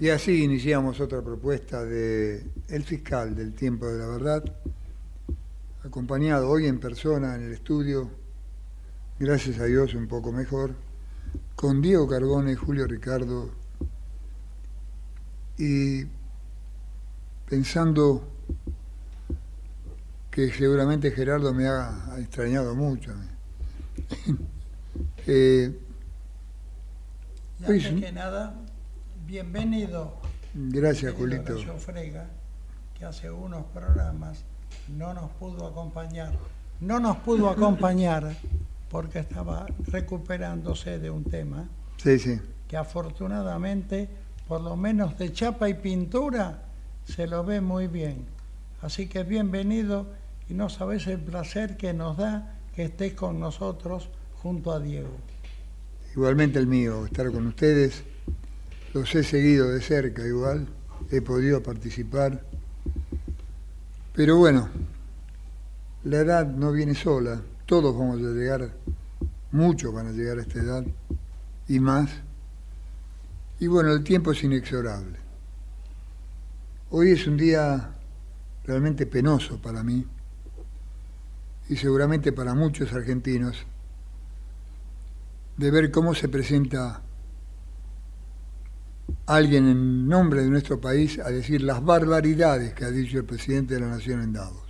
Y así iniciamos otra propuesta de El fiscal del tiempo de la verdad, acompañado hoy en persona en el estudio, gracias a Dios un poco mejor, con Diego Carbone, Julio Ricardo, y pensando que seguramente Gerardo me ha, extrañado mucho. eh, y antes que nada, bienvenido. Gracias, Julito. Frega, que hace unos programas no nos pudo acompañar. No nos pudo acompañar porque estaba recuperándose de un tema. Sí, sí. Que afortunadamente, por lo menos de chapa y pintura, se lo ve muy bien. Así que bienvenido y no sabes el placer que nos da que estés con nosotros junto a Diego. Igualmente el mío, estar con ustedes. Los he seguido de cerca igual, he podido participar. Pero bueno, la edad no viene sola, todos vamos a llegar, muchos van a llegar a esta edad y más. Y bueno, el tiempo es inexorable. Hoy es un día realmente penoso para mí y seguramente para muchos argentinos, de ver cómo se presenta alguien en nombre de nuestro país a decir las barbaridades que ha dicho el presidente de la Nación en Davos.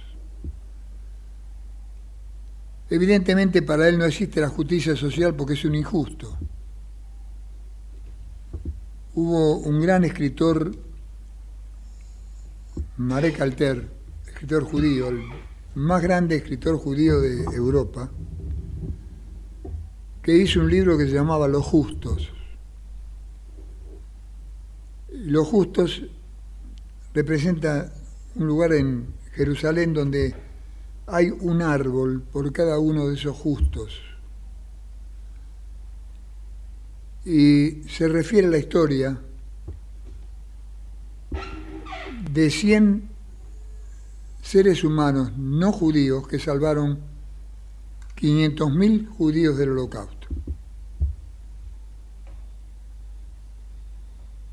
Evidentemente para él no existe la justicia social porque es un injusto. Hubo un gran escritor, Marek Alter, escritor judío, más grande escritor judío de Europa, que hizo un libro que se llamaba Los Justos. Los Justos representa un lugar en Jerusalén donde hay un árbol por cada uno de esos justos. Y se refiere a la historia de 100 seres humanos no judíos que salvaron 500.000 judíos del holocausto.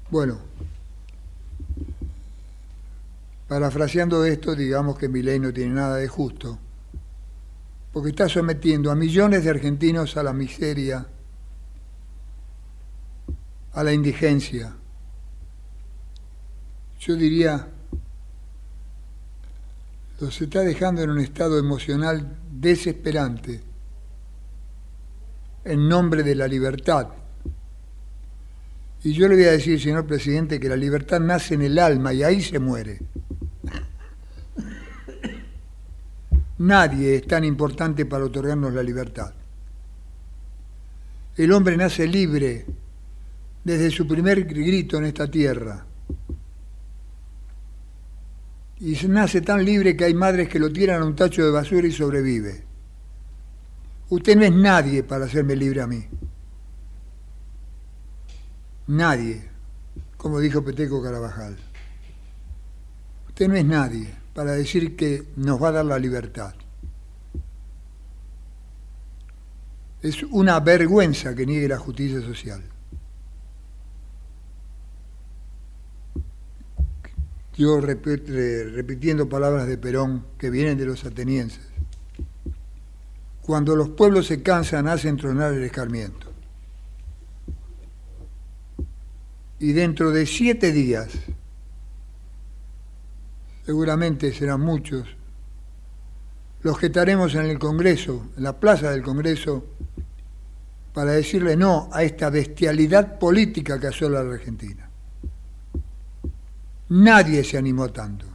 Bueno, parafraseando esto, digamos que mi ley no tiene nada de justo, porque está sometiendo a millones de argentinos a la miseria, a la indigencia. Yo diría los está dejando en un estado emocional desesperante en nombre de la libertad. Y yo le voy a decir, señor presidente, que la libertad nace en el alma y ahí se muere. Nadie es tan importante para otorgarnos la libertad. El hombre nace libre desde su primer grito en esta tierra y nace tan libre que hay madres que lo tiran a un tacho de basura y sobrevive. Usted no es nadie para hacerme libre a mí. Nadie, como dijo Peteco Carabajal. Usted no es nadie para decir que nos va a dar la libertad. Es una vergüenza que niegue la justicia social. Yo repitiendo palabras de Perón que vienen de los atenienses. Cuando los pueblos se cansan, hacen tronar el escarmiento. Y dentro de siete días, seguramente serán muchos, los que estaremos en el Congreso, en la plaza del Congreso, para decirle no a esta bestialidad política que asola a la Argentina. Nadie se animó tanto.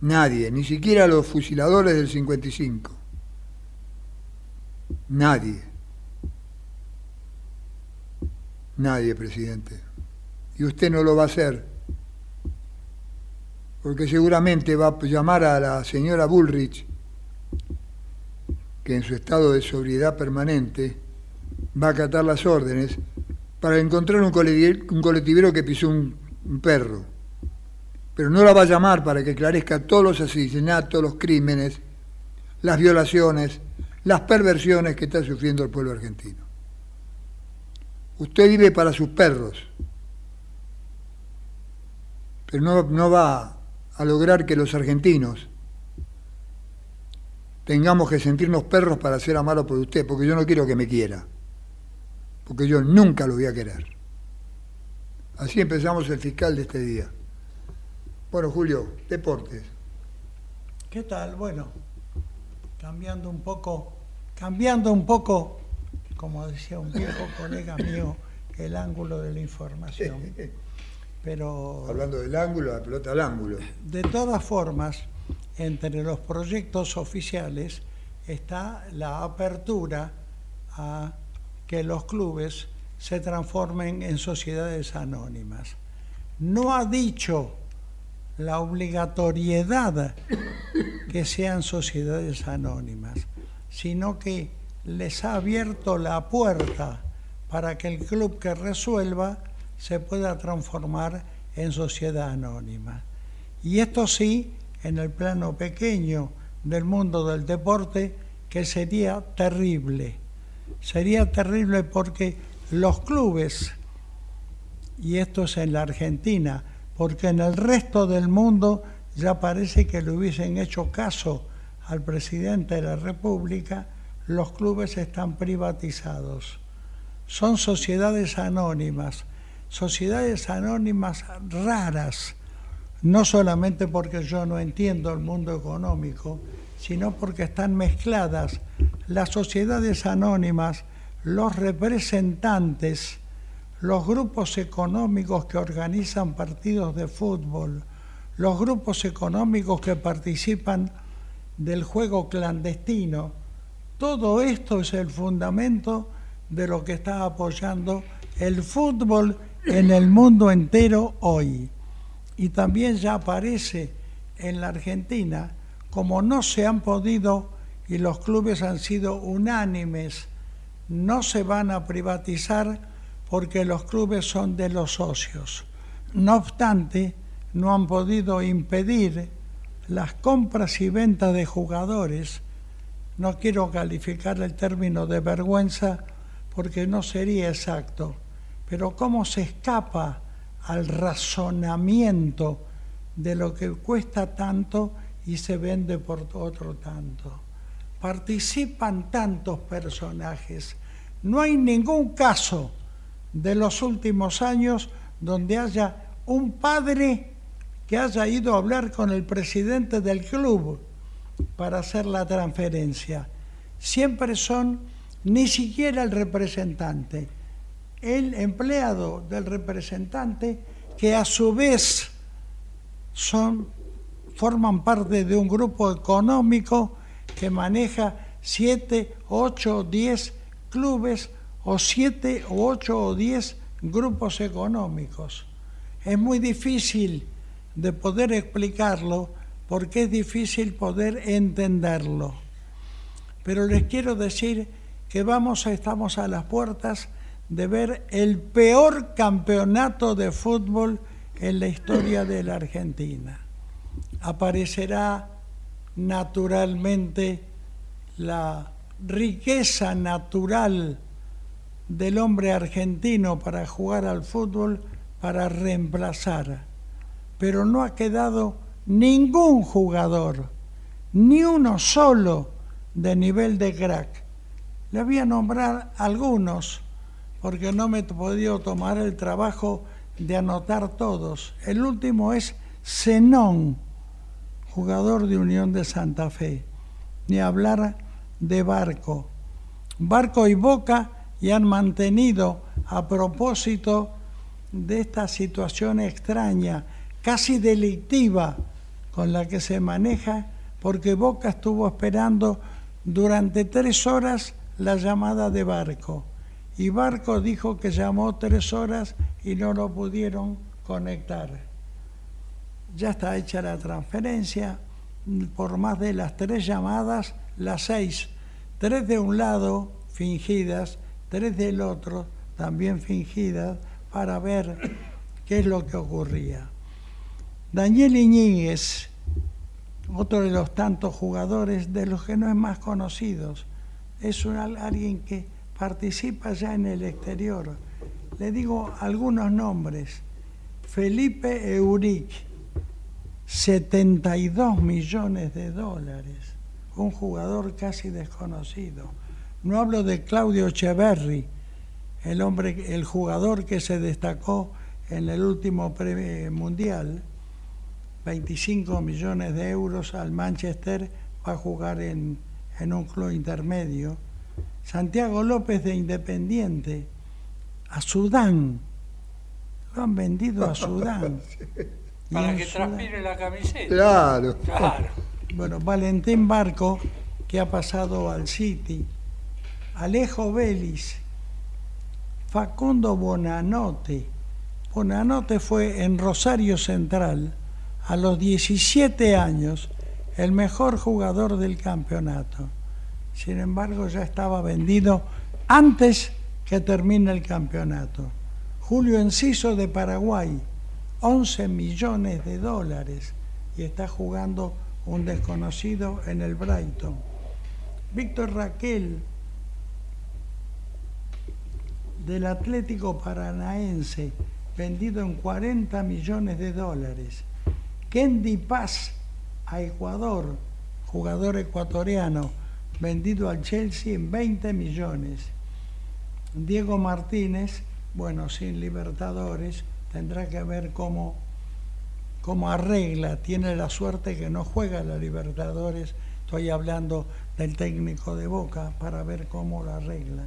Nadie, ni siquiera los fusiladores del 55. Nadie. Nadie, presidente. Y usted no lo va a hacer. Porque seguramente va a llamar a la señora Bullrich, que en su estado de sobriedad permanente va a acatar las órdenes para encontrar un colectivero que pisó un, un perro. Pero no la va a llamar para que esclarezca todos los asesinatos, los crímenes, las violaciones, las perversiones que está sufriendo el pueblo argentino. Usted vive para sus perros, pero no, no va a lograr que los argentinos tengamos que sentirnos perros para ser amados por usted, porque yo no quiero que me quiera, porque yo nunca lo voy a querer. Así empezamos el fiscal de este día. Bueno, Julio, deportes. ¿Qué tal? Bueno, cambiando un poco, cambiando un poco, como decía un viejo colega mío, el ángulo de la información. Pero Hablando del ángulo, la pelota al ángulo. de todas formas, entre los proyectos oficiales está la apertura a que los clubes se transformen en sociedades anónimas. No ha dicho la obligatoriedad que sean sociedades anónimas, sino que les ha abierto la puerta para que el club que resuelva se pueda transformar en sociedad anónima. Y esto sí, en el plano pequeño del mundo del deporte, que sería terrible. Sería terrible porque los clubes, y esto es en la Argentina, porque en el resto del mundo ya parece que le hubiesen hecho caso al presidente de la República, los clubes están privatizados. Son sociedades anónimas, sociedades anónimas raras, no solamente porque yo no entiendo el mundo económico, sino porque están mezcladas las sociedades anónimas, los representantes, los grupos económicos que organizan partidos de fútbol, los grupos económicos que participan del juego clandestino, todo esto es el fundamento de lo que está apoyando el fútbol en el mundo entero hoy. Y también ya aparece en la Argentina, como no se han podido y los clubes han sido unánimes, no se van a privatizar porque los clubes son de los socios. No obstante, no han podido impedir las compras y ventas de jugadores. No quiero calificar el término de vergüenza porque no sería exacto, pero cómo se escapa al razonamiento de lo que cuesta tanto y se vende por otro tanto. Participan tantos personajes. No hay ningún caso de los últimos años donde haya un padre que haya ido a hablar con el presidente del club para hacer la transferencia. Siempre son ni siquiera el representante, el empleado del representante que a su vez son forman parte de un grupo económico que maneja siete, ocho, diez clubes o siete o ocho o diez grupos económicos. Es muy difícil de poder explicarlo porque es difícil poder entenderlo. Pero les quiero decir que vamos, estamos a las puertas de ver el peor campeonato de fútbol en la historia de la Argentina. Aparecerá naturalmente la riqueza natural del hombre argentino para jugar al fútbol para reemplazar. Pero no ha quedado ningún jugador, ni uno solo de nivel de crack. Le voy a nombrar algunos, porque no me he podido tomar el trabajo de anotar todos. El último es Zenón, jugador de Unión de Santa Fe. Ni hablar de Barco. Barco y Boca y han mantenido a propósito de esta situación extraña, casi delictiva, con la que se maneja, porque Boca estuvo esperando durante tres horas la llamada de barco y Barco dijo que llamó tres horas y no lo pudieron conectar. Ya está hecha la transferencia por más de las tres llamadas, las seis, tres de un lado fingidas, tres del otro también fingidas, para ver qué es lo que ocurría. Daniel Iñiguez, otro de los tantos jugadores de los que no es más conocidos, es alguien que participa ya en el exterior. Le digo algunos nombres. Felipe Euric, 72 millones de dólares, un jugador casi desconocido. No hablo de Claudio Echeverri, el hombre, el jugador que se destacó en el último premio mundial, 25 millones de euros al Manchester, va a jugar en, en un club intermedio. Santiago López de Independiente, a Sudán, lo han vendido a Sudán. Para que transpire la camiseta. Claro. Claro. Bueno, Valentín Barco, que ha pasado al City. Alejo Vélez. Facundo Bonanote. Bonanote fue en Rosario Central, a los 17 años, el mejor jugador del campeonato. Sin embargo, ya estaba vendido antes que termine el campeonato. Julio Enciso de Paraguay, 11 millones de dólares y está jugando un desconocido en el Brighton. Víctor Raquel del Atlético Paranaense, vendido en 40 millones de dólares. Kendi Paz a Ecuador, jugador ecuatoriano, vendido al Chelsea en 20 millones. Diego Martínez, bueno, sin Libertadores, tendrá que ver cómo, cómo arregla, tiene la suerte que no juega la Libertadores, estoy hablando del técnico de Boca para ver cómo lo arregla.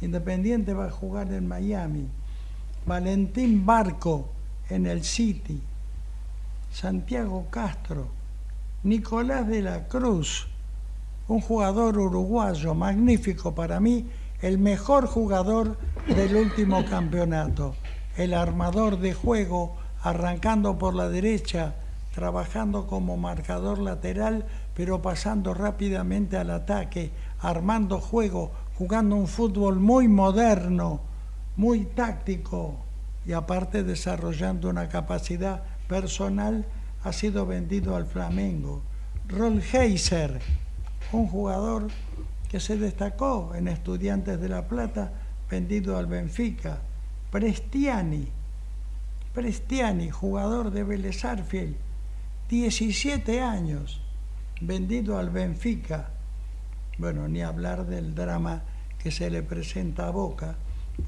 Independiente va a jugar en Miami, Valentín Barco en el City, Santiago Castro, Nicolás de la Cruz, un jugador uruguayo magnífico para mí, el mejor jugador del último campeonato el armador de juego arrancando por la derecha, trabajando como marcador lateral, pero pasando rápidamente al ataque, armando juego, jugando un fútbol muy moderno, muy táctico y aparte desarrollando una capacidad personal, ha sido vendido al Flamengo. Rol Heiser, un jugador que se destacó en Estudiantes de La Plata, vendido al Benfica. Prestiani, Prestiani, jugador de Vélez 17 años, vendido al Benfica. Bueno, ni hablar del drama que se le presenta a Boca,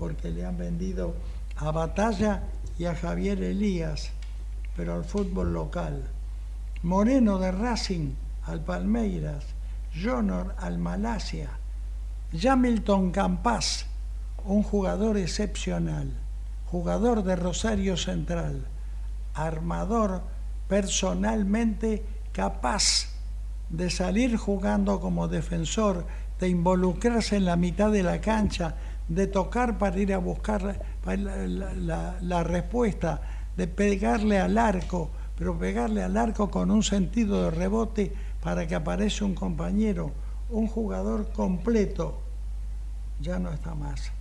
porque le han vendido a Batalla y a Javier Elías, pero al fútbol local. Moreno de Racing al Palmeiras, Jonor al Malasia, Jamilton Campas un jugador excepcional, jugador de Rosario Central, armador personalmente capaz de salir jugando como defensor, de involucrarse en la mitad de la cancha, de tocar para ir a buscar la, respuesta, de pegarle al arco, pero pegarle al arco con un sentido de rebote para que aparezca un compañero, un jugador completo, ya no está más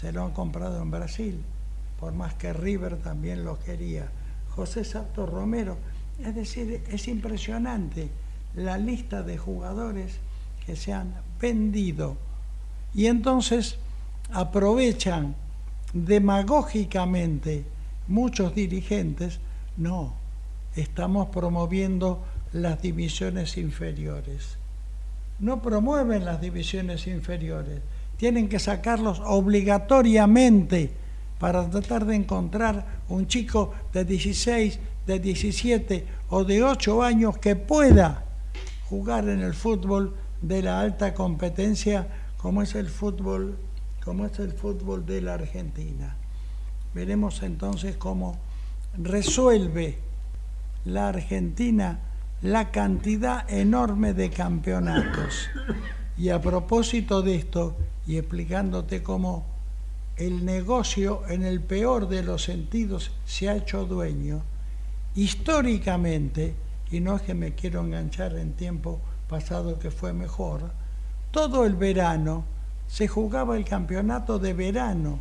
se lo han comprado en Brasil, por más que River también lo quería. José Santos Romero, es decir, es impresionante la lista de jugadores que se han vendido. Y entonces aprovechan demagógicamente muchos dirigentes, no, estamos promoviendo las divisiones inferiores. No promueven las divisiones inferiores, tienen que sacarlos obligatoriamente para tratar de encontrar un chico de 16, de 17 o de 8 años que pueda jugar en el fútbol de la alta competencia como es el fútbol como es el fútbol de la Argentina. Veremos entonces cómo resuelve la Argentina la cantidad enorme de campeonatos. Y a propósito de esto, y explicándote cómo el negocio en el peor de los sentidos se ha hecho dueño. Históricamente, y no es que me quiero enganchar en tiempo pasado que fue mejor, todo el verano se jugaba el campeonato de verano,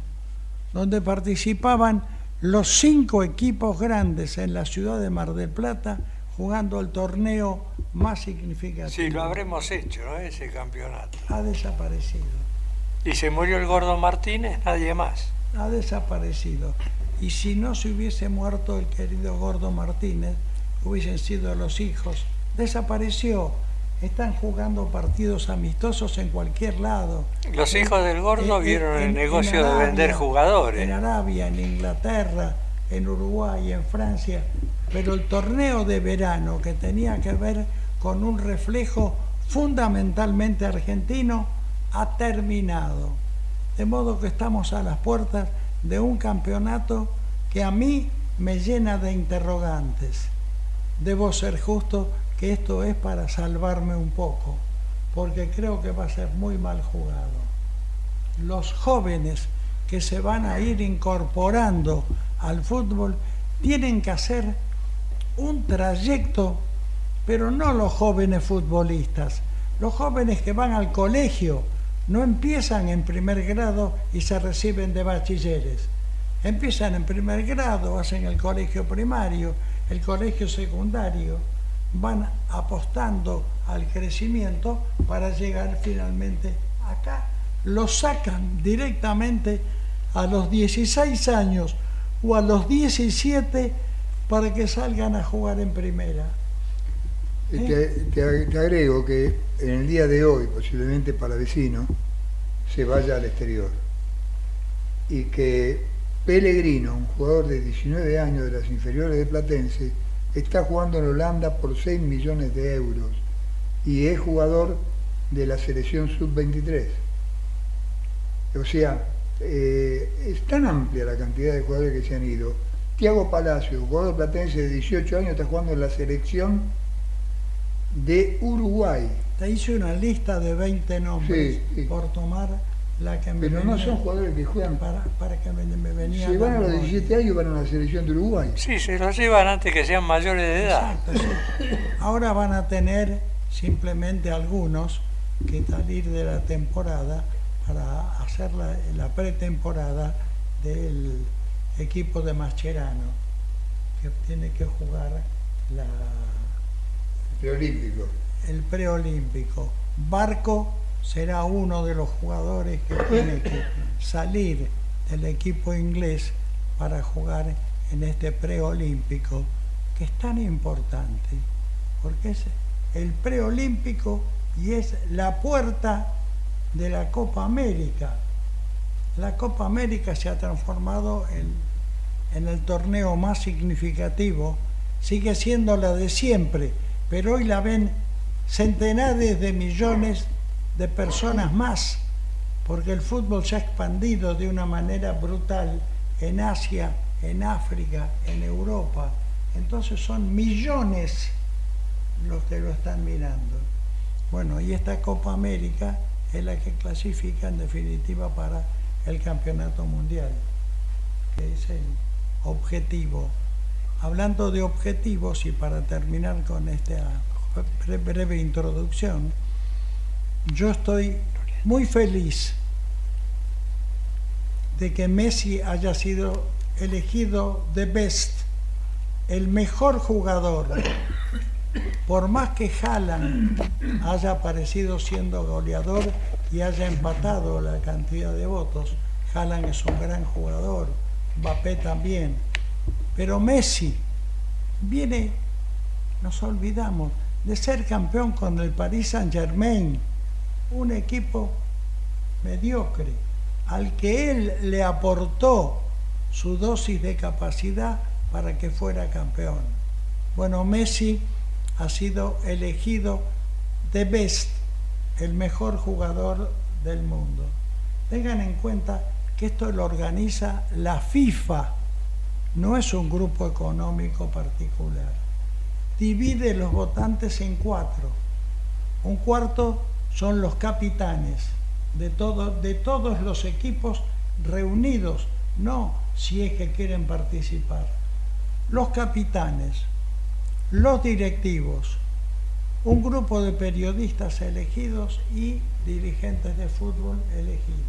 donde participaban los cinco equipos grandes en la ciudad de Mar del Plata jugando el torneo más significativo. Sí, lo habremos hecho, ¿no? ese campeonato. Ha desaparecido. ¿Y se murió el gordo Martínez? Nadie más. Ha desaparecido. Y si no se hubiese muerto el querido gordo Martínez, hubiesen sido los hijos. Desapareció están jugando partidos amistosos en cualquier lado. Los hijos del gordo vieron el negocio de vender jugadores. En Arabia, en Inglaterra, en Uruguay, en Francia. Pero el torneo de verano que tenía que ver con un reflejo fundamentalmente argentino ha terminado. De modo que estamos a las puertas de un campeonato que a mí me llena de interrogantes. Debo ser justo que esto es para salvarme un poco, porque creo que va a ser muy mal jugado. Los jóvenes que se van a ir incorporando al fútbol tienen que hacer un trayecto, pero no los jóvenes futbolistas, los jóvenes que van al colegio, no empiezan en primer grado y se reciben de bachilleres. Empiezan en primer grado, hacen el colegio primario, el colegio secundario, van apostando al crecimiento para llegar finalmente acá. Lo sacan directamente a los 16 años o a los 17 para que salgan a jugar en primera. ¿Eh? Te, agrego que en el día de hoy, posiblemente para vecino, se vaya al exterior. Y que Pellegrino, un jugador de 19 años de las inferiores de Platense, está jugando en Holanda por 6 millones de euros y es jugador de la selección sub-23. O sea, eh, es tan amplia la cantidad de jugadores que se han ido. Tiago Palacio, jugador platense de 18 años, está jugando en la selección de Uruguay. Te hice una lista de 20 nombres por tomar pero no son jugadores que juegan. Para, para que me, me Si van a los 17 años, van a la selección de Uruguay. Sí, se los llevan antes que sean mayores de edad. Ahora van a tener simplemente algunos que salir de la temporada para hacer la, la pretemporada del equipo de Mascherano, que tiene que jugar la, preolímpico. El preolímpico. Barco será uno de los jugadores que tiene que salir del equipo inglés para jugar en este preolímpico, que es tan importante, porque es el preolímpico y es la puerta de la Copa América. La Copa América se ha transformado en, en el torneo más significativo, sigue siendo la de siempre, pero hoy la ven centenares de millones de personas más, porque el fútbol se ha expandido de una manera brutal en Asia, en África, en Europa. Entonces son millones los que lo están mirando. Bueno, y esta Copa América es la que clasifica en definitiva para el Campeonato Mundial, que es el objetivo. Hablando de objetivos, y para terminar con esta breve introducción, yo estoy muy feliz de que Messi haya sido elegido de best, el mejor jugador. Por más que Haaland haya aparecido siendo goleador y haya empatado la cantidad de votos, Haaland es un gran jugador, Mbappé también. Pero Messi viene, nos olvidamos, de ser campeón con el Paris Saint Germain un equipo mediocre, al que él le aportó su dosis de capacidad para que fuera campeón. Bueno, Messi ha sido elegido de best, el mejor jugador del mundo. Tengan en cuenta que esto lo organiza la FIFA, no es un grupo económico particular. Divide los votantes en cuatro. Un cuarto son los capitanes, de, todo, de todos los equipos reunidos, no si es que quieren participar. Los capitanes, los directivos, un grupo de periodistas elegidos y dirigentes de fútbol elegidos.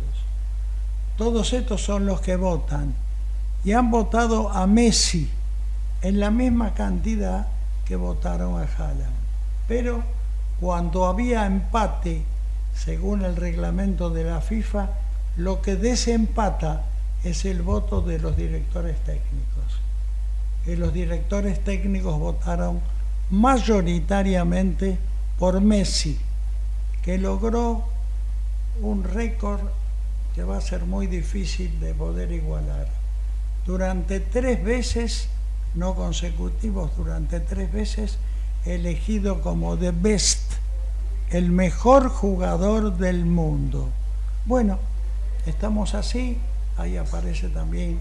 Todos estos son los que votan y han votado a Messi en la misma cantidad que votaron a Haaland. Pero cuando había empate, según el reglamento de la FIFA, lo que desempata es el voto de los directores técnicos. Y los directores técnicos votaron mayoritariamente por Messi, que logró un récord que va a ser muy difícil de poder igualar. Durante tres veces, no consecutivos, durante tres veces, elegido como the best, el mejor jugador del mundo. Bueno, estamos así, ahí aparece también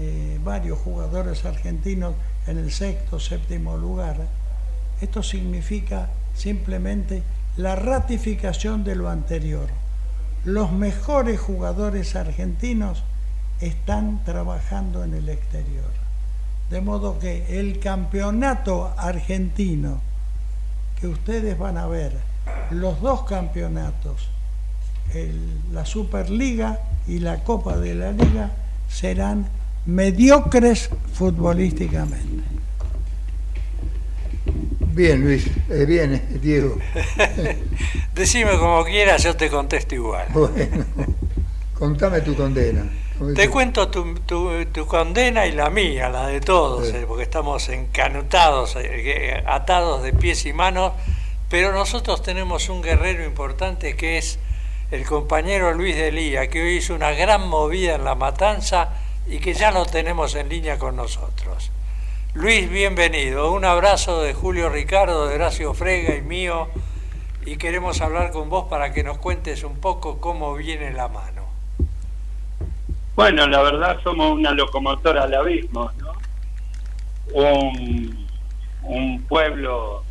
eh, varios jugadores argentinos en el sexto, séptimo lugar. Esto significa simplemente la ratificación de lo anterior. Los mejores jugadores argentinos están trabajando en el exterior. De modo que el campeonato argentino que ustedes van a ver, los dos campeonatos, la Superliga y la Copa de la Liga, serán mediocres futbolísticamente. Bien, Luis, eh, bien, eh, Diego. Decime como quieras, yo te contesto igual. Bueno, contame tu condena. Te cuento tu, tu, condena y la mía, la de todos, eh, porque estamos encanutados, atados de pies y manos, pero nosotros tenemos un guerrero importante que es el compañero Luis Delía, que hoy hizo una gran movida en la matanza y que ya lo tenemos en línea con nosotros. Luis, bienvenido. Un abrazo de Julio Ricardo, de Horacio Frega y mío. Y queremos hablar con vos para que nos cuentes un poco cómo viene la mano. Bueno, la verdad somos una locomotora al abismo, ¿no? Un, pueblo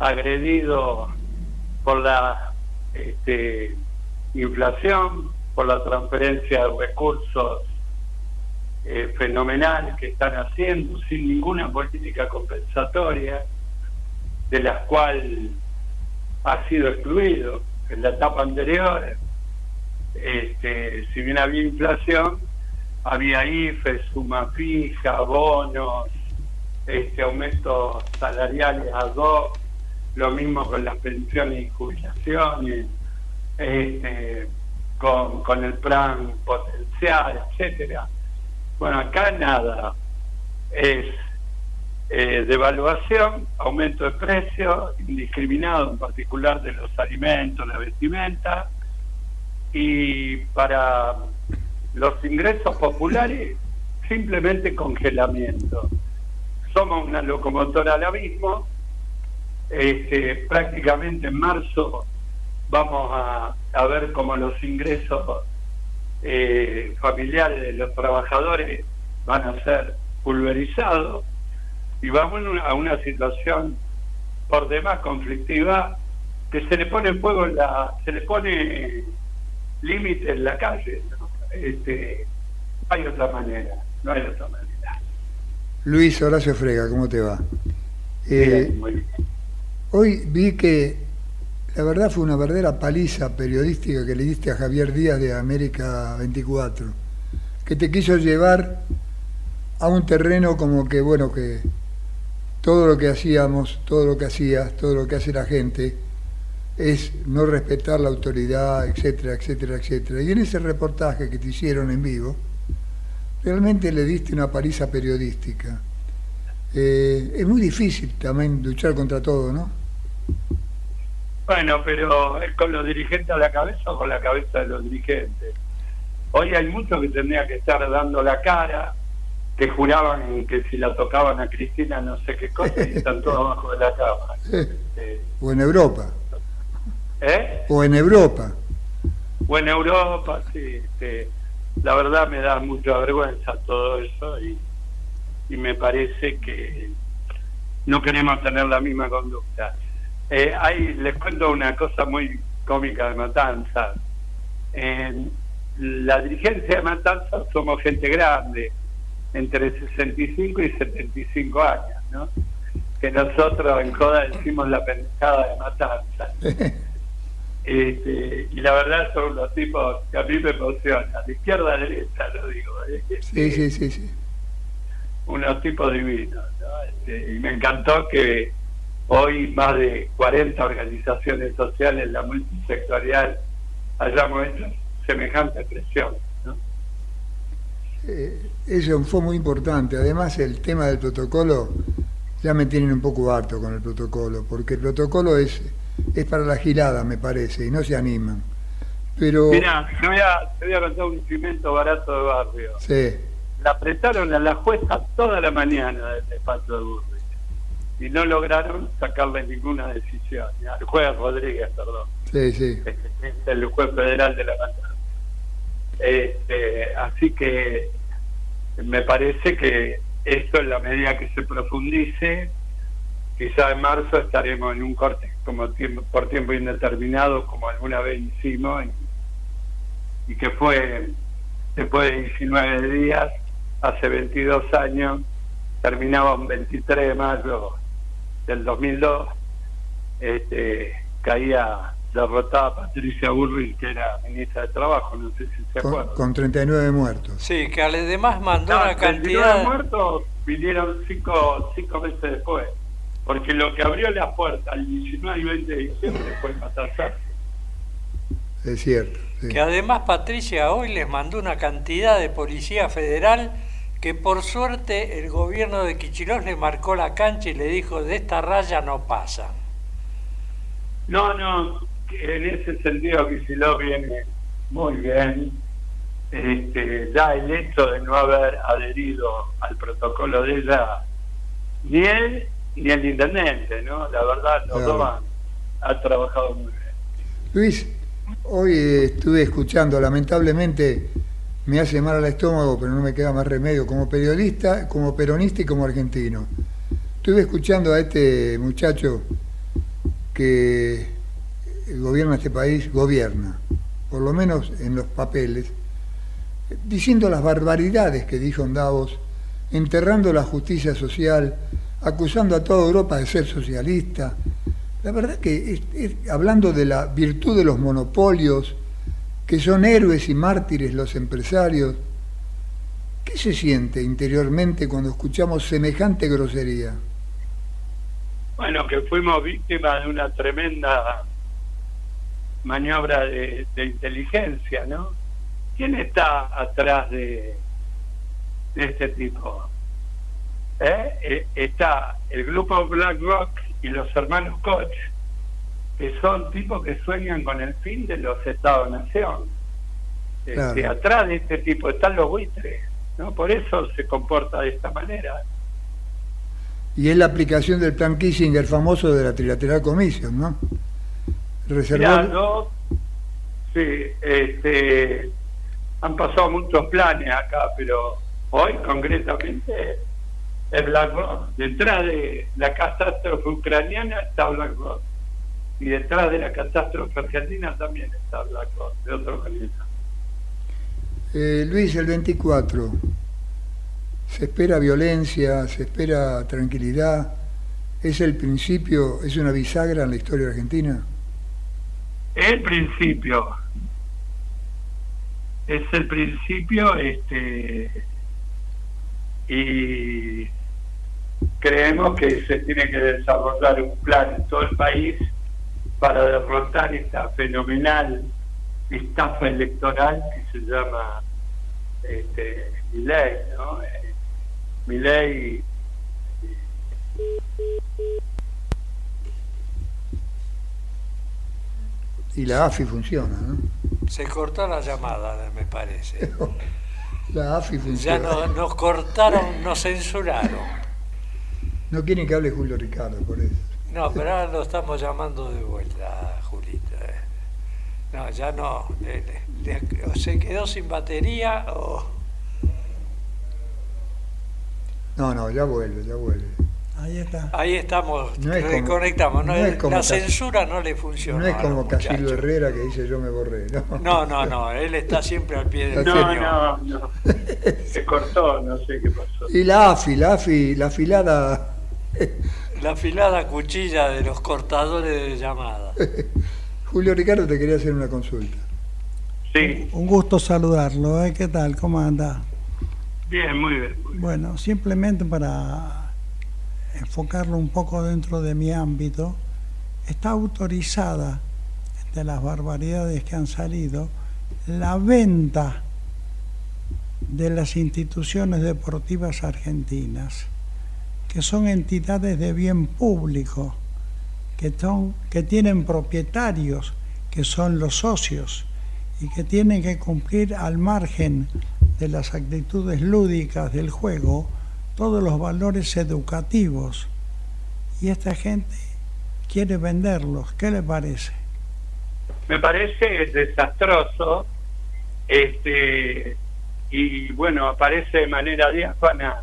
agredido por la este, inflación, por la transferencia de recursos eh, fenomenal que están haciendo sin ninguna política compensatoria, de las cuales ha sido excluido en la etapa anterior. Este, si bien había inflación, había IFE, suma fija, bonos, este, aumentos salariales a dos, lo mismo con las pensiones y jubilaciones, este, con, con el plan potencial, etcétera bueno, acá nada. Es eh, devaluación, aumento de precios, indiscriminado en particular de los alimentos, la vestimenta, y para los ingresos populares, simplemente congelamiento. Somos una locomotora al abismo, este, prácticamente en marzo vamos a, ver cómo los ingresos eh, familiares de los trabajadores van a ser pulverizados y vamos a una situación por demás conflictiva que se le pone fuego la, se le pone límite en la calle. Este, no hay otra manera, no hay otra manera. Luis Horacio Frega, ¿cómo te va? Eh, hoy vi que la verdad fue una verdadera paliza periodística que le diste a Javier Díaz de América 24, que te quiso llevar a un terreno como que, bueno, que todo lo que hacíamos, todo lo que hacías, todo lo que hace la gente, es no respetar la autoridad, etcétera, etcétera, etcétera. Y en ese reportaje que te hicieron en vivo, realmente le diste una paliza periodística. Eh, es muy difícil también luchar contra todo, ¿no? Bueno, pero ¿es con los dirigentes a la cabeza o con la cabeza de los dirigentes? Hoy hay muchos que tendrían que estar dando la cara, que juraban que si la tocaban a Cristina no sé qué cosa y están todos abajo de la cama. Eh, o en Europa. ¿Eh? O en Europa. O en Europa, sí. la verdad me da mucha vergüenza todo eso y, y me parece que no queremos tener la misma conducta. Eh, les cuento una cosa muy cómica de Matanza. en la dirigencia de Matanzas somos gente grande, entre 65 y 75 años, ¿no? Que nosotros en Coda decimos la pendejada de Matanzas. Este, y la verdad son los tipos que a mí me emocionan, de izquierda a derecha, lo digo. ¿eh? Sí, sí, sí, sí. Unos tipos divinos. ¿no? Este, y me encantó que hoy más de 40 organizaciones sociales, la multisectorial, hayamos hecho semejante presión. ¿no? Eh, eso fue muy importante. Además, el tema del protocolo, ya me tienen un poco harto con el protocolo, porque el protocolo es, es para la gilada, me parece, y no se animan. Pero, Mira, te voy, a, te voy a contar un cimiento barato de barrio. sí, La apretaron a la jueza toda la mañana del despacho de Burri y no lograron sacarle ninguna decisión. Al juez Rodríguez, perdón. sí, sí. este, el juez federal de la Matanza. Este, así que me parece que esto en la medida que se profundice, quizá en marzo estaremos en un corte como tiempo, por tiempo indeterminado, como alguna vez hicimos, y, y que fue después de 19 días, hace 22 años, terminaba un 23 de mayo del 2002, este, caía derrotada Patricia Burrich, que era ministra de Trabajo, no sé si se Con, acuerdan. con 39 muertos. Sí, que además mandó No, una 39 cantidad... muertos vinieron cinco, cinco meses después, porque lo que abrió la puerta el 19 y 20 de diciembre fue Matanzas. Es cierto. sí. Que además Patricia hoy les mandó una cantidad de policía federal que por suerte el gobierno de Quichilós le marcó la cancha y le dijo de esta raya no pasan. No, no, en ese sentido Kicillof viene muy bien. Este, ya el hecho de no haber adherido al protocolo de ella, ni él ni el intendente, ¿no? La verdad, los Claro. dos han, han trabajado muy bien. Luis, hoy estuve escuchando, lamentablemente me hace mal al estómago, pero no me queda más remedio, como periodista, como peronista y como argentino. Estuve escuchando a este muchacho que gobierna este país, gobierna, por lo menos en los papeles, diciendo las barbaridades que dijo en Davos, enterrando la justicia social, acusando a toda Europa de ser socialista. La verdad que es- hablando de la virtud de los monopolios, que son héroes y mártires los empresarios, ¿qué se siente interiormente cuando escuchamos semejante grosería? Bueno, que fuimos víctimas de una tremenda maniobra de, de inteligencia, ¿no? ¿Quién está atrás de, de este tipo? ¿Eh? Eh, Está el grupo BlackRock y los hermanos Koch, que son tipos que sueñan con el fin de los Estados-nación. Claro. Este, atrás de este tipo están los buitres, ¿no? Por eso se comporta de esta manera. Y es la aplicación del plan Kissinger famoso de la Trilateral Commission, ¿no? Reservar... Mirá, no, sí, este, han pasado muchos planes acá, pero hoy concretamente es BlackRock. Detrás de la catástrofe ucraniana está BlackRock. Y detrás de la catástrofe argentina también está BlackRock, de otro organización. Eh, Luis, el 24, ¿se espera violencia, se espera tranquilidad? ¿Es el principio, es una bisagra en la historia argentina? El principio. Es el principio, este y creemos que se tiene que desarrollar un plan en todo el país para derrotar esta fenomenal estafa electoral que se llama este, Milei, ¿no? Eh, Milei Y la AFI funciona, ¿no? Se cortó la llamada, me parece. La AFI Ya funciona. no- nos cortaron, nos censuraron. No quieren que hable Julio Ricardo, por eso. No, pero ahora lo estamos llamando de vuelta, Julita. eh. No, ya no. le- le- le- o se quedó sin batería o... No, no, ya vuelve, ya vuelve. Ahí está. Ahí estamos, No es como- reconectamos. No, no es como la casi- censura no le funciona. No es como Casildo. Herrera que dice yo me borré, ¿no? No, no, no, él está siempre al pie del No, no, no. Se cortó, no sé qué pasó. Y la AFI, la AFI, la afilada. La afilada cuchilla de los cortadores de llamadas. Julio Ricardo te quería hacer una consulta. Sí, Un gusto saludarlo, ¿eh? ¿Qué tal? ¿Cómo anda? bien, muy bien. muy bien. Bueno, simplemente para enfocarlo un poco dentro de mi ámbito, está autorizada, de las barbaridades que han salido, la venta de las instituciones deportivas argentinas, que son entidades de bien público, que, son, que tienen propietarios, que son los socios, y que tienen que cumplir al margen de las actitudes lúdicas del juego todos los valores educativos. Y esta gente quiere venderlos. ¿Qué le parece? Me parece desastroso, este, y bueno, aparece de manera diáfana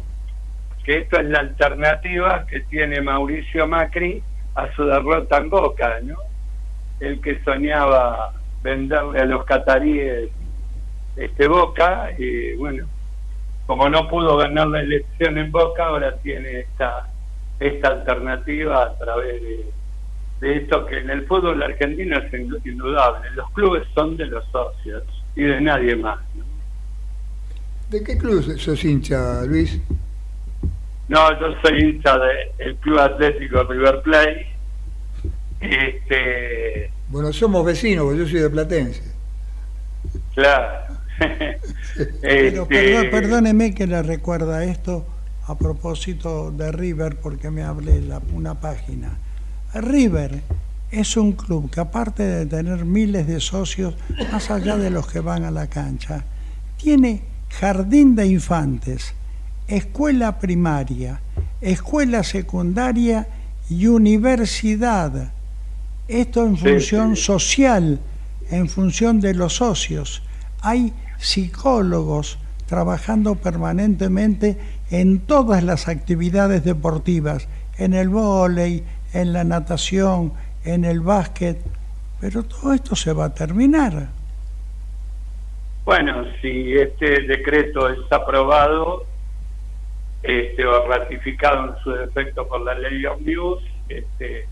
que esto es la alternativa que tiene Mauricio Macri a su derrota en Boca, ¿no? El que soñaba venderle a los cataríes este Boca, y bueno, como no pudo ganar la elección en Boca, ahora tiene esta, esta alternativa a través de, de esto que en el fútbol argentino es indudable. Los clubes son de los socios y de nadie más. ¿no? ¿De qué club sos hincha, Luis? No, yo soy hincha del Club Atlético River Plate. Este, Bueno, somos vecinos, porque yo soy de Platense. claro. Pero Este, perdón- perdóneme que le recuerda esto a propósito de River, porque me hablé la, una página. River es un club que aparte de tener miles de socios, más allá de los que van a la cancha, tiene jardín de infantes, escuela primaria, escuela secundaria y universidad. Esto en Sí, función sí. social, en función de los socios. Hay psicólogos trabajando permanentemente en todas las actividades deportivas, en el vóley, en la natación, en el básquet, pero todo esto se va a terminar. Bueno, si este decreto es aprobado este, o ratificado en su defecto por la ley Omnibus, este,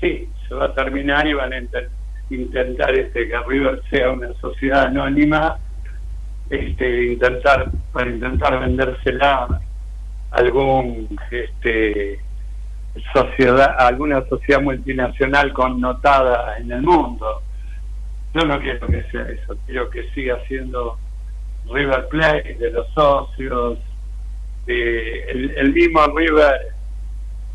sí, se va a terminar y van a intentar este, que River sea una sociedad anónima, este, intentar para intentar vendérsela algún este, sociedad, alguna sociedad multinacional connotada en el mundo. Yo no quiero que sea eso, quiero que siga siendo River Plate, de los socios, de el, el mismo River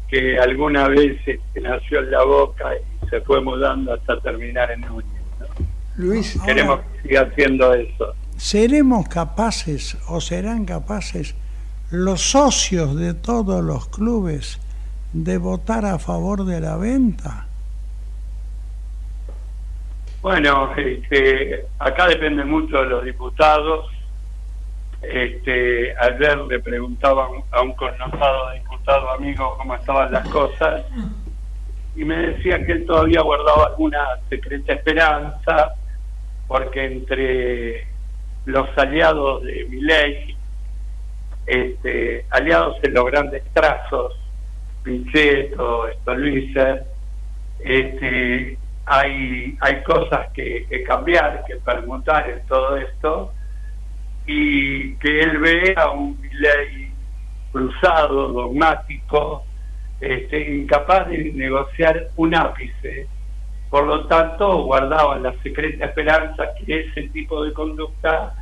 que alguna vez este, nació en la boca y se fue mudando hasta terminar en Núñez. ¿no? Luis, Ahora- Queremos que siga haciendo eso. ¿Seremos capaces o serán capaces los socios de todos los clubes de votar a favor de la venta? Bueno, este, acá depende mucho de los diputados. Este, ayer le preguntaban a un connotado diputado amigo cómo estaban las cosas y me decía que él todavía guardaba alguna secreta esperanza porque entre los aliados de Milei, este, aliados en los grandes trazos, Pichetto, Stolbizer, este, hay, hay cosas que cambiar, que permutar en todo esto, y que él ve a un Milei cruzado, dogmático, este, incapaz de negociar un ápice. Por lo tanto, guardaba la secreta esperanza que ese tipo de conducta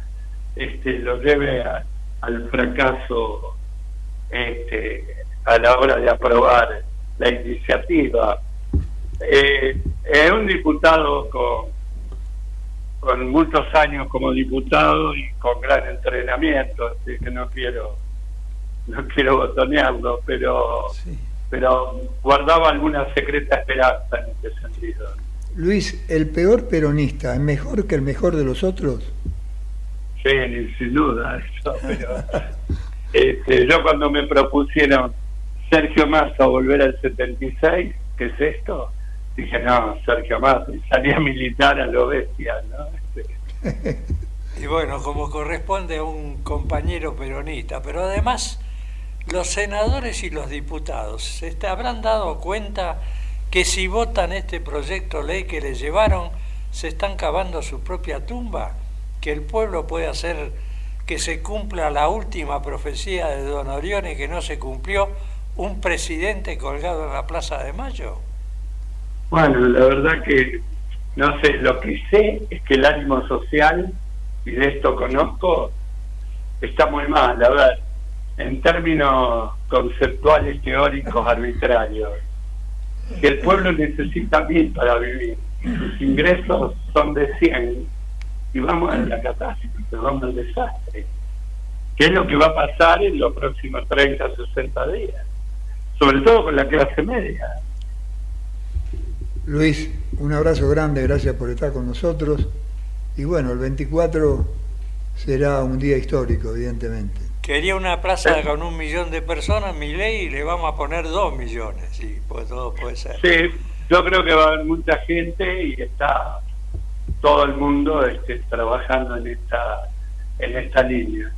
este, lo lleve al fracaso este, a la hora de aprobar la iniciativa. Eh, es un diputado con, con muchos años como diputado y con gran entrenamiento, así que no quiero no quiero botonearlo, pero Sí. pero guardaba alguna secreta esperanza en este sentido. Luis, ¿el peor peronista es mejor que el mejor de los otros? Sí, sin duda, eso, pero este, yo cuando me propusieron Sergio Massa volver al 76, ¿qué es esto? Dije, no, Sergio Massa, salía militar a lo bestia, ¿no? Y bueno, como corresponde a un compañero peronista, pero además los senadores y los diputados se habrán dado cuenta que si votan este proyecto ley que les llevaron, se están cavando su propia tumba, que el pueblo puede hacer que se cumpla la última profecía de Don Orione que no se cumplió, un presidente colgado en la Plaza de Mayo. Bueno, la verdad que no sé, lo que sé es que el ánimo social, y de esto conozco, está muy mal. A ver, en términos conceptuales, teóricos, arbitrarios, que el pueblo necesita mil para vivir, sus ingresos son de 100, y vamos a la catástrofe, vamos al desastre. ¿Qué es lo que va a pasar en los próximos 30, 60 días? Sobre todo con la clase media. Luis, un abrazo grande, gracias por estar con nosotros. Y bueno, el 24 será un día histórico, evidentemente. Quería una plaza con un millón de personas, mi ley, y le vamos a poner dos millones, y pues todo puede ser. Sí, yo creo que va a haber mucha gente y está todo el mundo este, trabajando en esta en esta línea.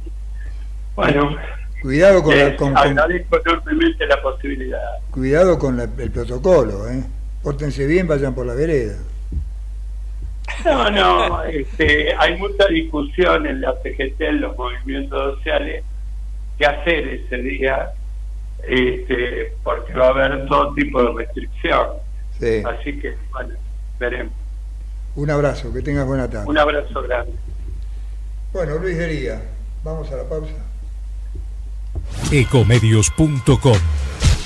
Bueno, Cuidado con, la- eh, con- con- agradezco enormemente la posibilidad. cuidado con la- el protocolo, ¿eh? Pórtense bien, vayan por la vereda. No, no, este, hay mucha discusión en la CGT, en los movimientos sociales, qué hacer ese día, este, porque va a haber todo tipo de restricción. Sí. Así que, bueno, veremos. Un abrazo, que tengas buena tarde. Un abrazo grande. Bueno, Luis Dería, vamos a la pausa. Ecomedios.com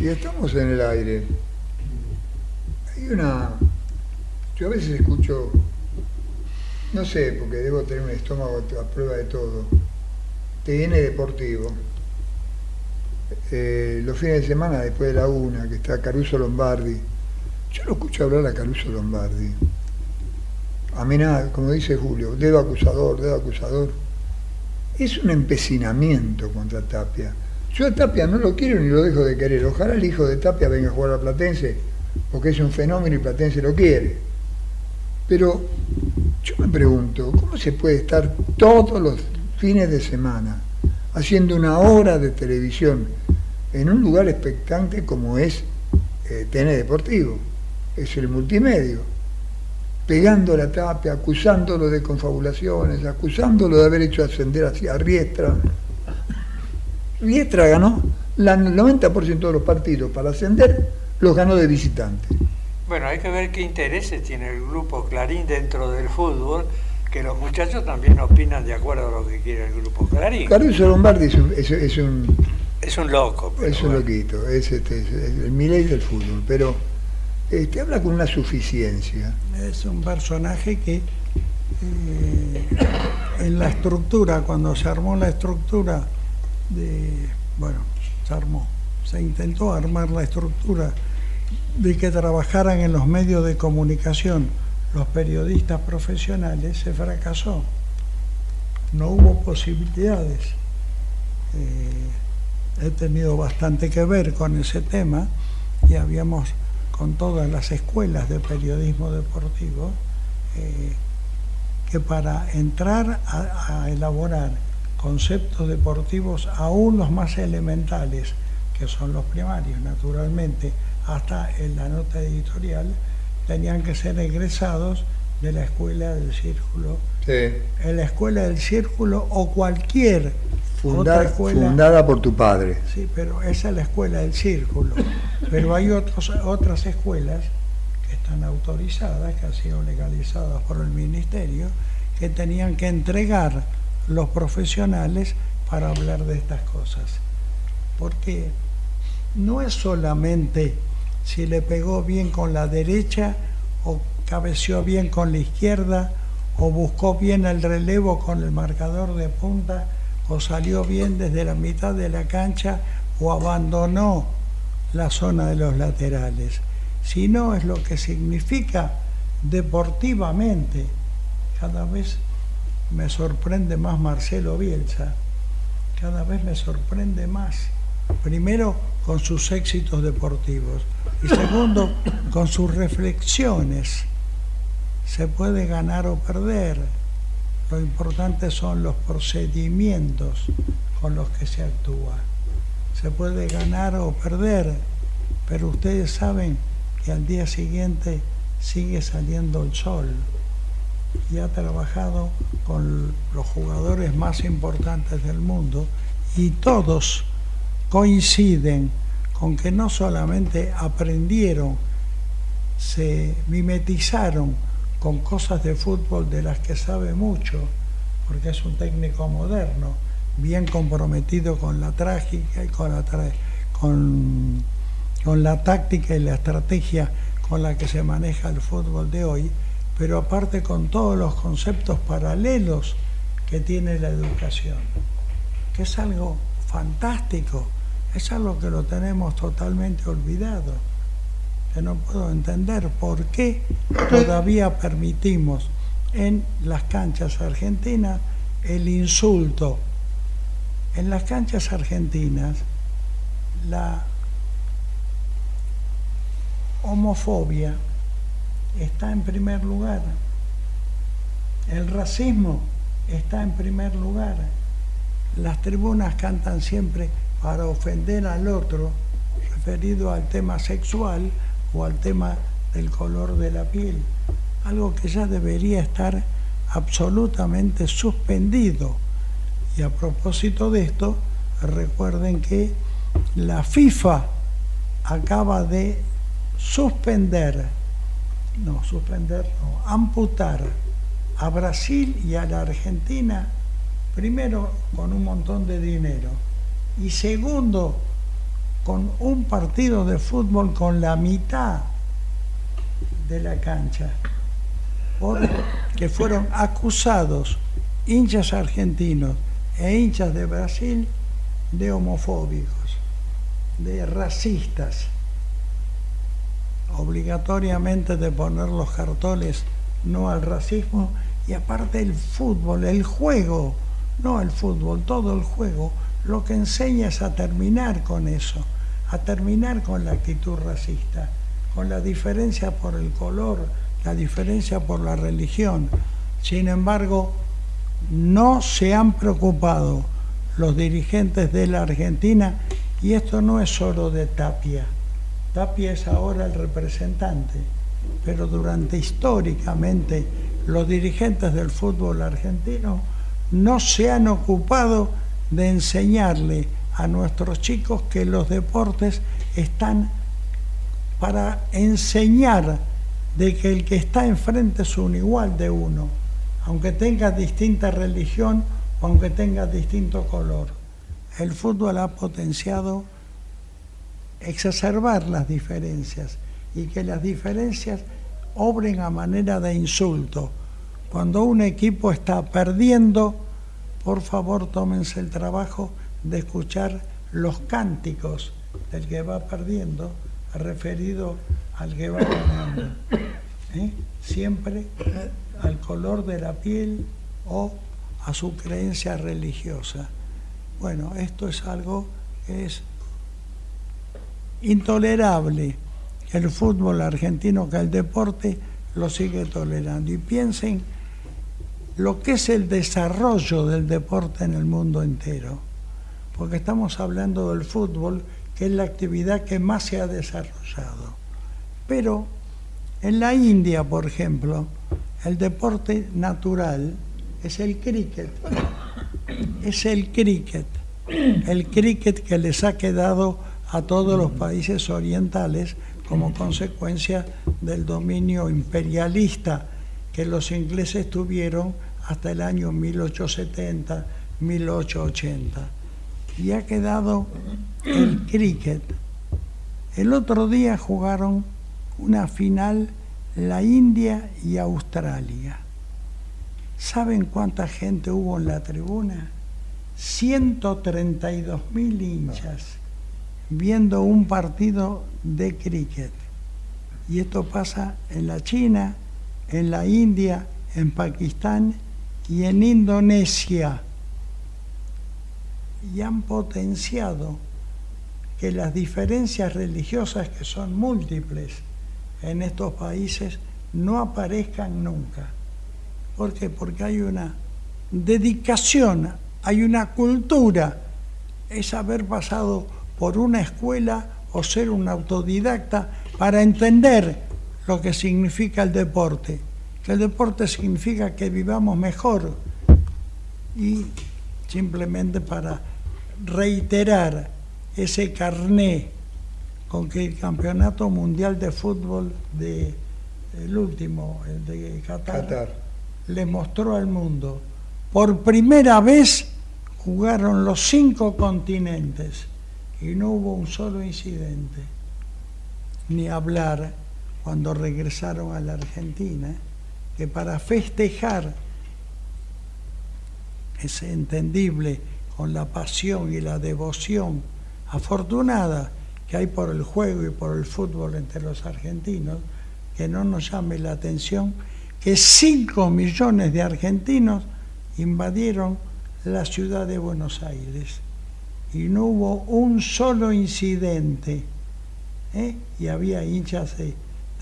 Y estamos en el aire. Hay una... Yo a veces escucho, no sé, porque debo tener un estómago a prueba de todo, TN Deportivo. Eh, los fines de semana después de la una, que está Caruso Lombardi. Yo lo escucho hablar a Caruso Lombardi. Amenaza, como dice Julio, dedo acusador, dedo acusador. Es un empecinamiento contra Tapia. Yo a Tapia no lo quiero ni lo dejo de querer. Ojalá el hijo de Tapia venga a jugar a Platense, porque es un fenómeno y Platense lo quiere. Pero yo me pregunto, ¿cómo se puede estar todos los fines de semana haciendo una hora de televisión en un lugar expectante como es eh, TN Deportivo? Es el multimedio. Pegando la tapia, acusándolo de confabulaciones, acusándolo de haber hecho ascender hacia Riestra. Riestra ganó la- el 90% de los partidos para ascender, los ganó de visitante. Bueno, hay que ver qué intereses tiene el grupo Clarín dentro del fútbol, que los muchachos también opinan de acuerdo a lo que quiere el grupo Clarín. Caruso Lombardi es un, es, es un, Es un loco. pero es un bueno. loquito, es, este, es el Milei del fútbol, pero este, habla con una suficiencia. Es un personaje que eh, en la estructura, cuando se armó la estructura de, bueno, se armó, se intentó armar la estructura de que trabajaran en los medios de comunicación los periodistas profesionales, se fracasó. No hubo posibilidades. Eh, he tenido bastante que ver con ese tema y habíamos con todas las escuelas de periodismo deportivo eh, que para entrar a, a elaborar conceptos deportivos aún los más elementales, que son los primarios naturalmente, hasta en la nota editorial, tenían que ser egresados de la escuela del círculo. En la escuela del círculo o cualquier otra escuela. fundada por tu padre. Sí, pero esa es la escuela del círculo. Pero hay otros, otras escuelas que están autorizadas, que han sido legalizadas por el ministerio, que tenían que entregar los profesionales para hablar de estas cosas. Porque no es solamente si le pegó bien con la derecha o cabeceó bien con la izquierda o buscó bien el relevo con el marcador de punta o salió bien desde la mitad de la cancha o abandonó la zona de los laterales, sino es lo que significa deportivamente. Cada vez me sorprende más Marcelo Bielsa, cada vez me sorprende más. Primero con sus éxitos deportivos y segundo con sus reflexiones. Se puede ganar o perder. Lo importante son los procedimientos con los que se actúa. Se puede ganar o perder, pero ustedes saben que al día siguiente sigue saliendo el sol y ha trabajado con los jugadores más importantes del mundo y todos coinciden con que no solamente aprendieron, se mimetizaron con cosas de fútbol de las que sabe mucho, porque es un técnico moderno, bien comprometido con la trágica y con la, con, con la táctica y la estrategia con la que se maneja el fútbol de hoy, pero aparte con todos los conceptos paralelos que tiene la educación, que es algo fantástico, es algo que lo tenemos totalmente olvidado, que no puedo entender por qué todavía permitimos en las canchas argentinas el insulto. En las canchas argentinas la homofobia está en primer lugar. El racismo está en primer lugar. Las tribunas cantan siempre para ofender al otro, referido al tema sexual o al tema del color de la piel. Algo que ya debería estar absolutamente suspendido. Y a propósito de esto, recuerden que la FIFA acaba de suspender, no, suspender, no, amputar a Brasil y a la Argentina, primero con un montón de dinero y segundo con un partido de fútbol con la mitad de la cancha, porque fueron acusados hinchas argentinos e hinchas de Brasil de homofóbicos, de racistas obligatoriamente de poner los cartones no al racismo y aparte el fútbol, el juego, no el fútbol, todo el juego, lo que enseña es a terminar con eso, a terminar con la actitud racista, con la diferencia por el color, la diferencia por la religión. Sin embargo, no se han preocupado los dirigentes de la Argentina y esto no es solo de Tapia. Tapia es ahora el representante, pero durante históricamente los dirigentes del fútbol argentino no se han ocupado de enseñarle a nuestros chicos que los deportes están para enseñar de que el que está enfrente es un igual de uno, aunque tenga distinta religión o aunque tenga distinto color. El fútbol ha potenciado exacerbar las diferencias y que las diferencias obren a manera de insulto. Cuando un equipo está perdiendo, por favor tómense el trabajo de escuchar los cánticos del que va perdiendo, referido al que va ganando. ¿eh? Siempre al color de la piel o a su creencia religiosa. Bueno, esto es algo que es intolerable el fútbol argentino, que el deporte lo sigue tolerando. Y piensen lo que es el desarrollo del deporte en el mundo entero, porque estamos hablando del fútbol, que es la actividad que más se ha desarrollado. Pero en la India, por ejemplo, el deporte natural es el cricket. Es el cricket. El cricket que les ha quedado a todos los países orientales como consecuencia del dominio imperialista que los ingleses tuvieron hasta el año 1870, 1880. Y ha quedado el cricket. El otro día jugaron una final la India y Australia. ¿Saben cuánta gente hubo en la tribuna? 132 mil hinchas viendo un partido de cricket. Y esto pasa en la China, en la India, en Pakistán y en Indonesia. Y han potenciado que las diferencias religiosas, que son múltiples en estos países, no aparezcan nunca. ¿Por qué? Porque hay una dedicación, hay una cultura, es haber pasado por una escuela o ser un autodidacta para entender lo que significa el deporte. Que el deporte significa que vivamos mejor y simplemente para reiterar ese carné con que el Campeonato Mundial de Fútbol de el último, el de Qatar, le mostró al mundo. Por primera vez jugaron los cinco continentes y no hubo un solo incidente, ni hablar cuando regresaron a la Argentina, que para festejar es entendible con la pasión y la devoción afortunada que hay por el juego y por el fútbol entre los argentinos, que no nos llame la atención que 5 millones de argentinos invadieron la ciudad de Buenos Aires y no hubo un solo incidente. ¿eh? Y había hinchas de,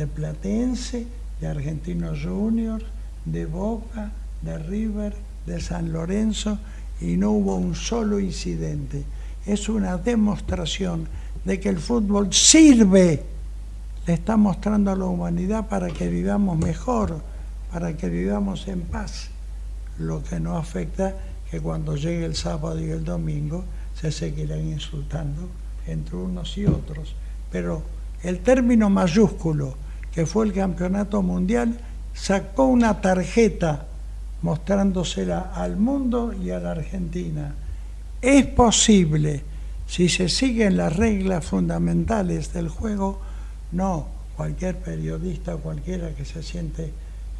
Platense, de Argentinos Juniors, de Boca, de River, de San Lorenzo, y no hubo un solo incidente. Es una demostración de que el fútbol sirve, le está mostrando a la humanidad para que vivamos mejor, para que vivamos en paz. Lo que no afecta que cuando llegue el sábado y el domingo se seguirán insultando entre unos y otros. Pero el término mayúsculo, que fue el campeonato mundial, sacó una tarjeta mostrándosela al mundo y a la Argentina. Es posible, si se siguen las reglas fundamentales del juego, no cualquier periodista, cualquiera que se siente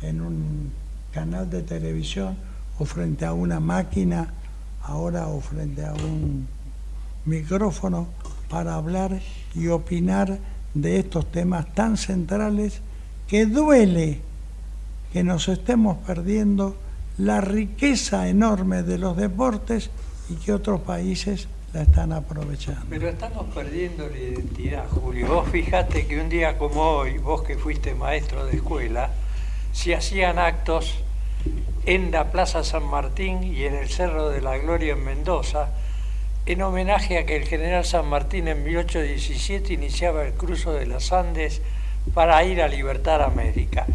en un canal de televisión o frente a una máquina ahora o frente a un micrófono para hablar y opinar de estos temas tan centrales que duele que nos estemos perdiendo la riqueza enorme de los deportes y que otros países la están aprovechando. Pero estamos perdiendo la identidad, Julio. Vos fijate que un día como hoy, vos que fuiste maestro de escuela, se hacían actos en la Plaza San Martín y en el Cerro de la Gloria en Mendoza, en homenaje a que el general San Martín en 1817 iniciaba el cruzo de los Andes para ir a libertar América.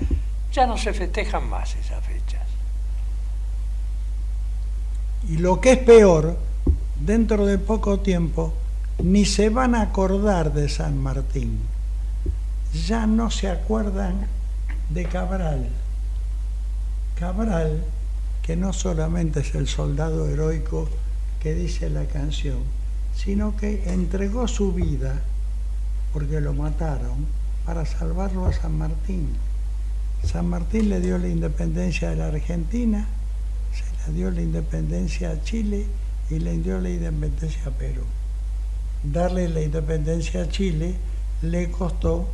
Ya no se festejan más esas fechas. Y lo que es peor, dentro de poco tiempo, ni se van a acordar de San Martín. ya no se acuerdan de Cabral. Cabral, que no solamente es el soldado heroico que dice la canción, sino que entregó su vida, porque lo mataron, para salvarlo a San Martín. San Martín le dio la independencia de la Argentina, se le dio la independencia a Chile y le dio la independencia a Perú. Darle la independencia a Chile le costó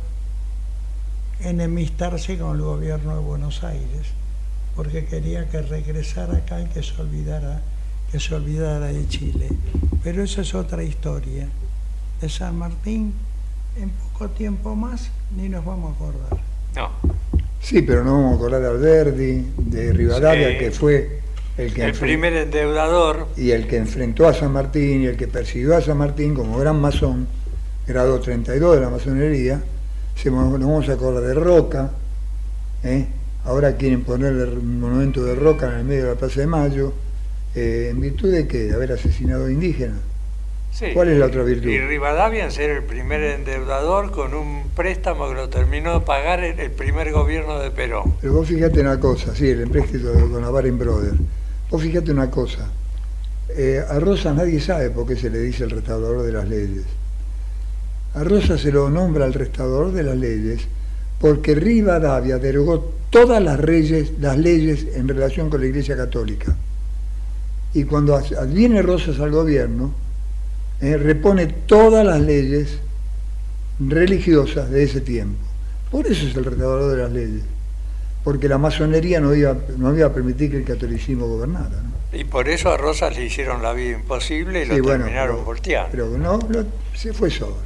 enemistarse con el gobierno de Buenos Aires, porque quería que regresara acá y que se olvidara, que se olvidara de Chile. Pero esa es otra historia. De San Martín, en poco tiempo más, ni nos vamos a acordar. No. Sí, pero no vamos a acordar de Alberdi, de Rivadavia, Sí. que fue el que El primer endeudador, y el que enfrentó a San Martín y el que persiguió a San Martín como gran masón, grado 32 de la masonería, se, nos vamos a acordar de Roca, ¿eh? Ahora quieren ponerle el monumento de Roca en el medio de la Plaza de Mayo, eh, en virtud de que de haber asesinado a indígenas. sí. ¿Cuál es la otra virtud? Y Rivadavia en ser el primer endeudador con un préstamo que lo terminó de pagar el, primer gobierno de Perón. Pero vos fíjate una cosa, sí, el empréstito con la Baring Brothers. Vos fíjate una cosa, eh, a Rosas nadie sabe por qué se le dice el restaurador de las leyes. A Rosas se lo nombra el restaurador de las leyes porque Rivadavia derogó todas las, reyes, las leyes en relación con la Iglesia Católica. Y cuando adviene Rosas al gobierno, eh, repone todas las leyes religiosas de ese tiempo. Por eso es el restaurador de las leyes porque la masonería no iba, no iba a permitir que el catolicismo gobernara. ¿no? Y por eso a Rosas le hicieron la vida imposible y Sí, lo bueno, terminaron pero- volteando. Pero no, lo- se fue solo.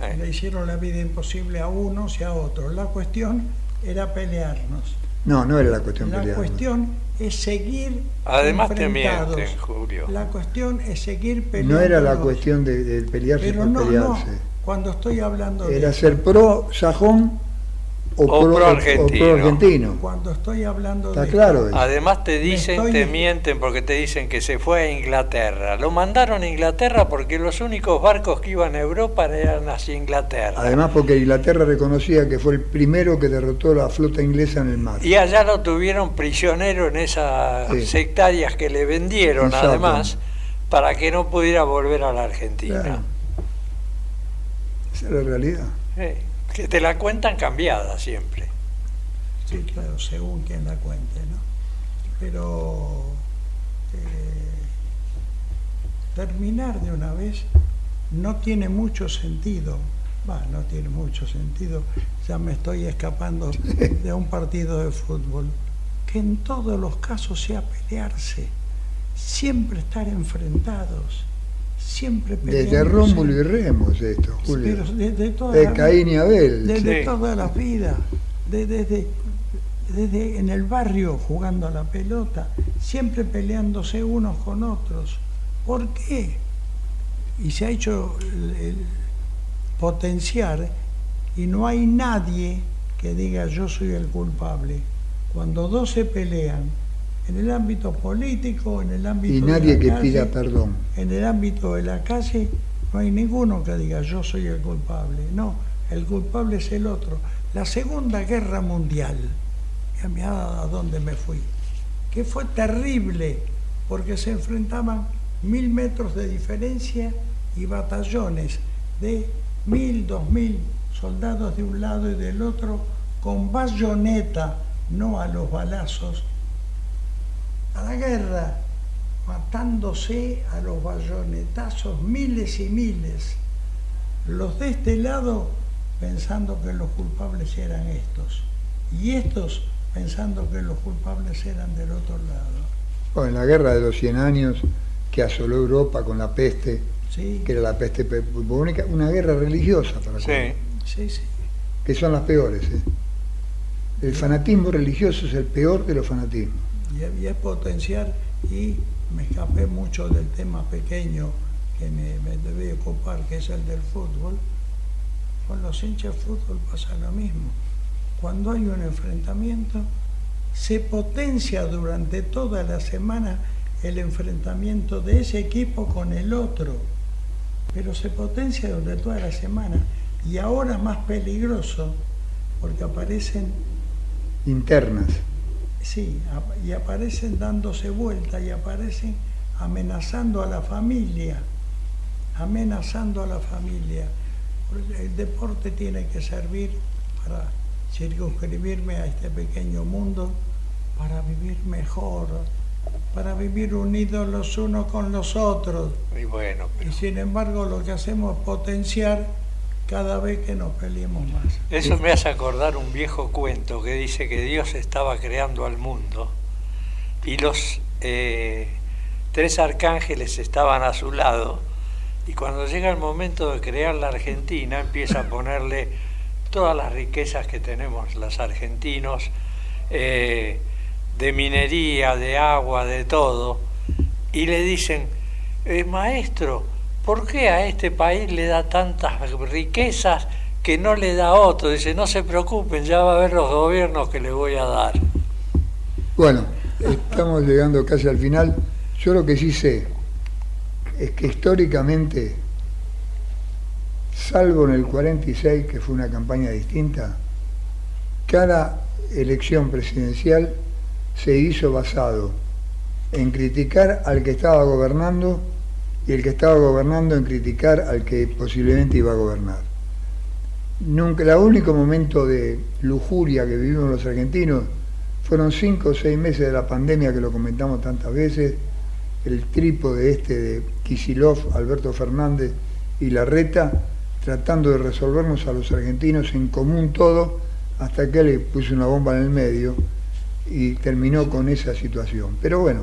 Eh. Le hicieron la vida imposible a unos y a otros. La cuestión era pelearnos. No, no era la cuestión La pelear. cuestión es seguir Además te enfrentados. mienten, Julio. La cuestión es seguir peleando. No era la cuestión de, de pelearse Pero por no, no. pelearse. Cuando estoy hablando de Era ser pro sajón o, O pro, pro o argentino. pro argentino. cuando estoy hablando Está de claro eso. Además te dicen, estoy- te mienten porque te dicen que se fue a Inglaterra. Lo mandaron a Inglaterra porque los únicos barcos que iban a Europa eran hacia Inglaterra. Además porque Inglaterra reconocía que fue el primero que derrotó la flota inglesa en el mar. Y allá lo tuvieron prisionero en esas Sí. sectarias que le vendieron Exacto. además para que no pudiera volver a la Argentina. Claro. Esa es la realidad. Sí, Que te la cuentan cambiada siempre. Sí, claro, según quien la cuente, ¿no? Pero eh, terminar de una vez no tiene mucho sentido. Va, no tiene mucho sentido. Ya me estoy escapando de un partido de fútbol. Que en todos los casos sea pelearse, siempre estar enfrentados, siempre Desde. Rómulo y Remo es esto, Julio. Pero desde toda De la Caín y Abel. desde Sí. toda la vida, de- desde, desde en el barrio jugando a la pelota, siempre peleándose unos con otros. ¿Por qué? Y se ha hecho el- el potenciar y no hay nadie que diga yo soy el culpable. Cuando dos se pelean, en el ámbito político, en el ámbito Y de la que calle, pida perdón. en el ámbito de la calle no hay ninguno que diga yo soy el culpable. No, el culpable es el otro. La Segunda Guerra Mundial, ya me a dónde me fui, que fue terrible porque se enfrentaban mil metros de diferencia y batallones de mil, dos mil soldados de un lado y del otro con bayoneta, no a los balazos, a la guerra, matándose a los bayonetazos miles y miles. Los de este lado pensando que los culpables eran estos. Y estos pensando que los culpables eran del otro lado. O en la guerra de los 100 años que asoló Europa con la peste, Sí, que era la peste pe- bubónica, una guerra religiosa para sí, sí. que son las peores. ¿eh? El fanatismo religioso es el peor de los fanatismos. Y, y es potenciar y me escapé mucho del tema pequeño que me, me ocupar, que es el del fútbol. Con los hinchas de fútbol pasa lo mismo. Cuando hay un enfrentamiento, se potencia durante toda la semana el enfrentamiento de ese equipo con el otro, pero se potencia durante toda la semana. Y ahora más peligroso, porque aparecen, Internas. Sí, y aparecen dándose vuelta y aparecen amenazando a la familia, amenazando a la familia. El deporte tiene que servir para circunscribirme a este pequeño mundo, para vivir mejor, para vivir unidos los unos con los otros. Y bueno, Y sin embargo lo que hacemos es potenciar cada vez que nos peleemos más. Eso me hace acordar un viejo cuento que dice que Dios estaba creando al mundo y los eh, tres arcángeles estaban a su lado y cuando llega el momento de crear la Argentina empieza a ponerle todas las riquezas que tenemos los argentinos, eh, de minería, de agua, de todo, y le dicen, "Eh, maestro, ¿por qué a este país le da tantas riquezas que no le da otro? Dice, no se preocupen, ya va a haber los gobiernos que le voy a dar. Bueno, estamos llegando casi al final. Yo lo que sí sé es que históricamente, salvo en el 46, que fue una campaña distinta, cada elección presidencial se hizo basado en criticar al que estaba gobernando y el que estaba gobernando en criticar al que posiblemente iba a gobernar. Nunca, el único momento de lujuria que vivimos los argentinos fueron cinco o seis meses de la pandemia que lo comentamos tantas veces, el trípode este de Kisilov, Alberto Fernández y Larreta, tratando de resolvernos a los argentinos en común todo, hasta que le puso una bomba en el medio y terminó con esa situación. Pero bueno,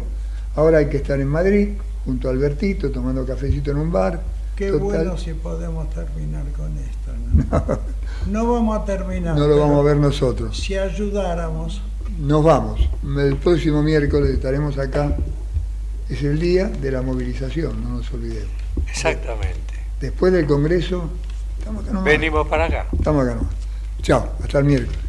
ahora hay que estar en Madrid, junto a Albertito, tomando cafecito en un bar. Qué Total, bueno si podemos terminar con esto. ¿no? No vamos a terminar. No lo vamos a ver nosotros. Si ayudáramos, Nos vamos. El próximo miércoles estaremos acá. Es el día de la movilización, no nos olvidemos. Exactamente. Después del Congreso, estamos acá nomás. Venimos para acá. Estamos acá nomás. Chao, hasta el miércoles.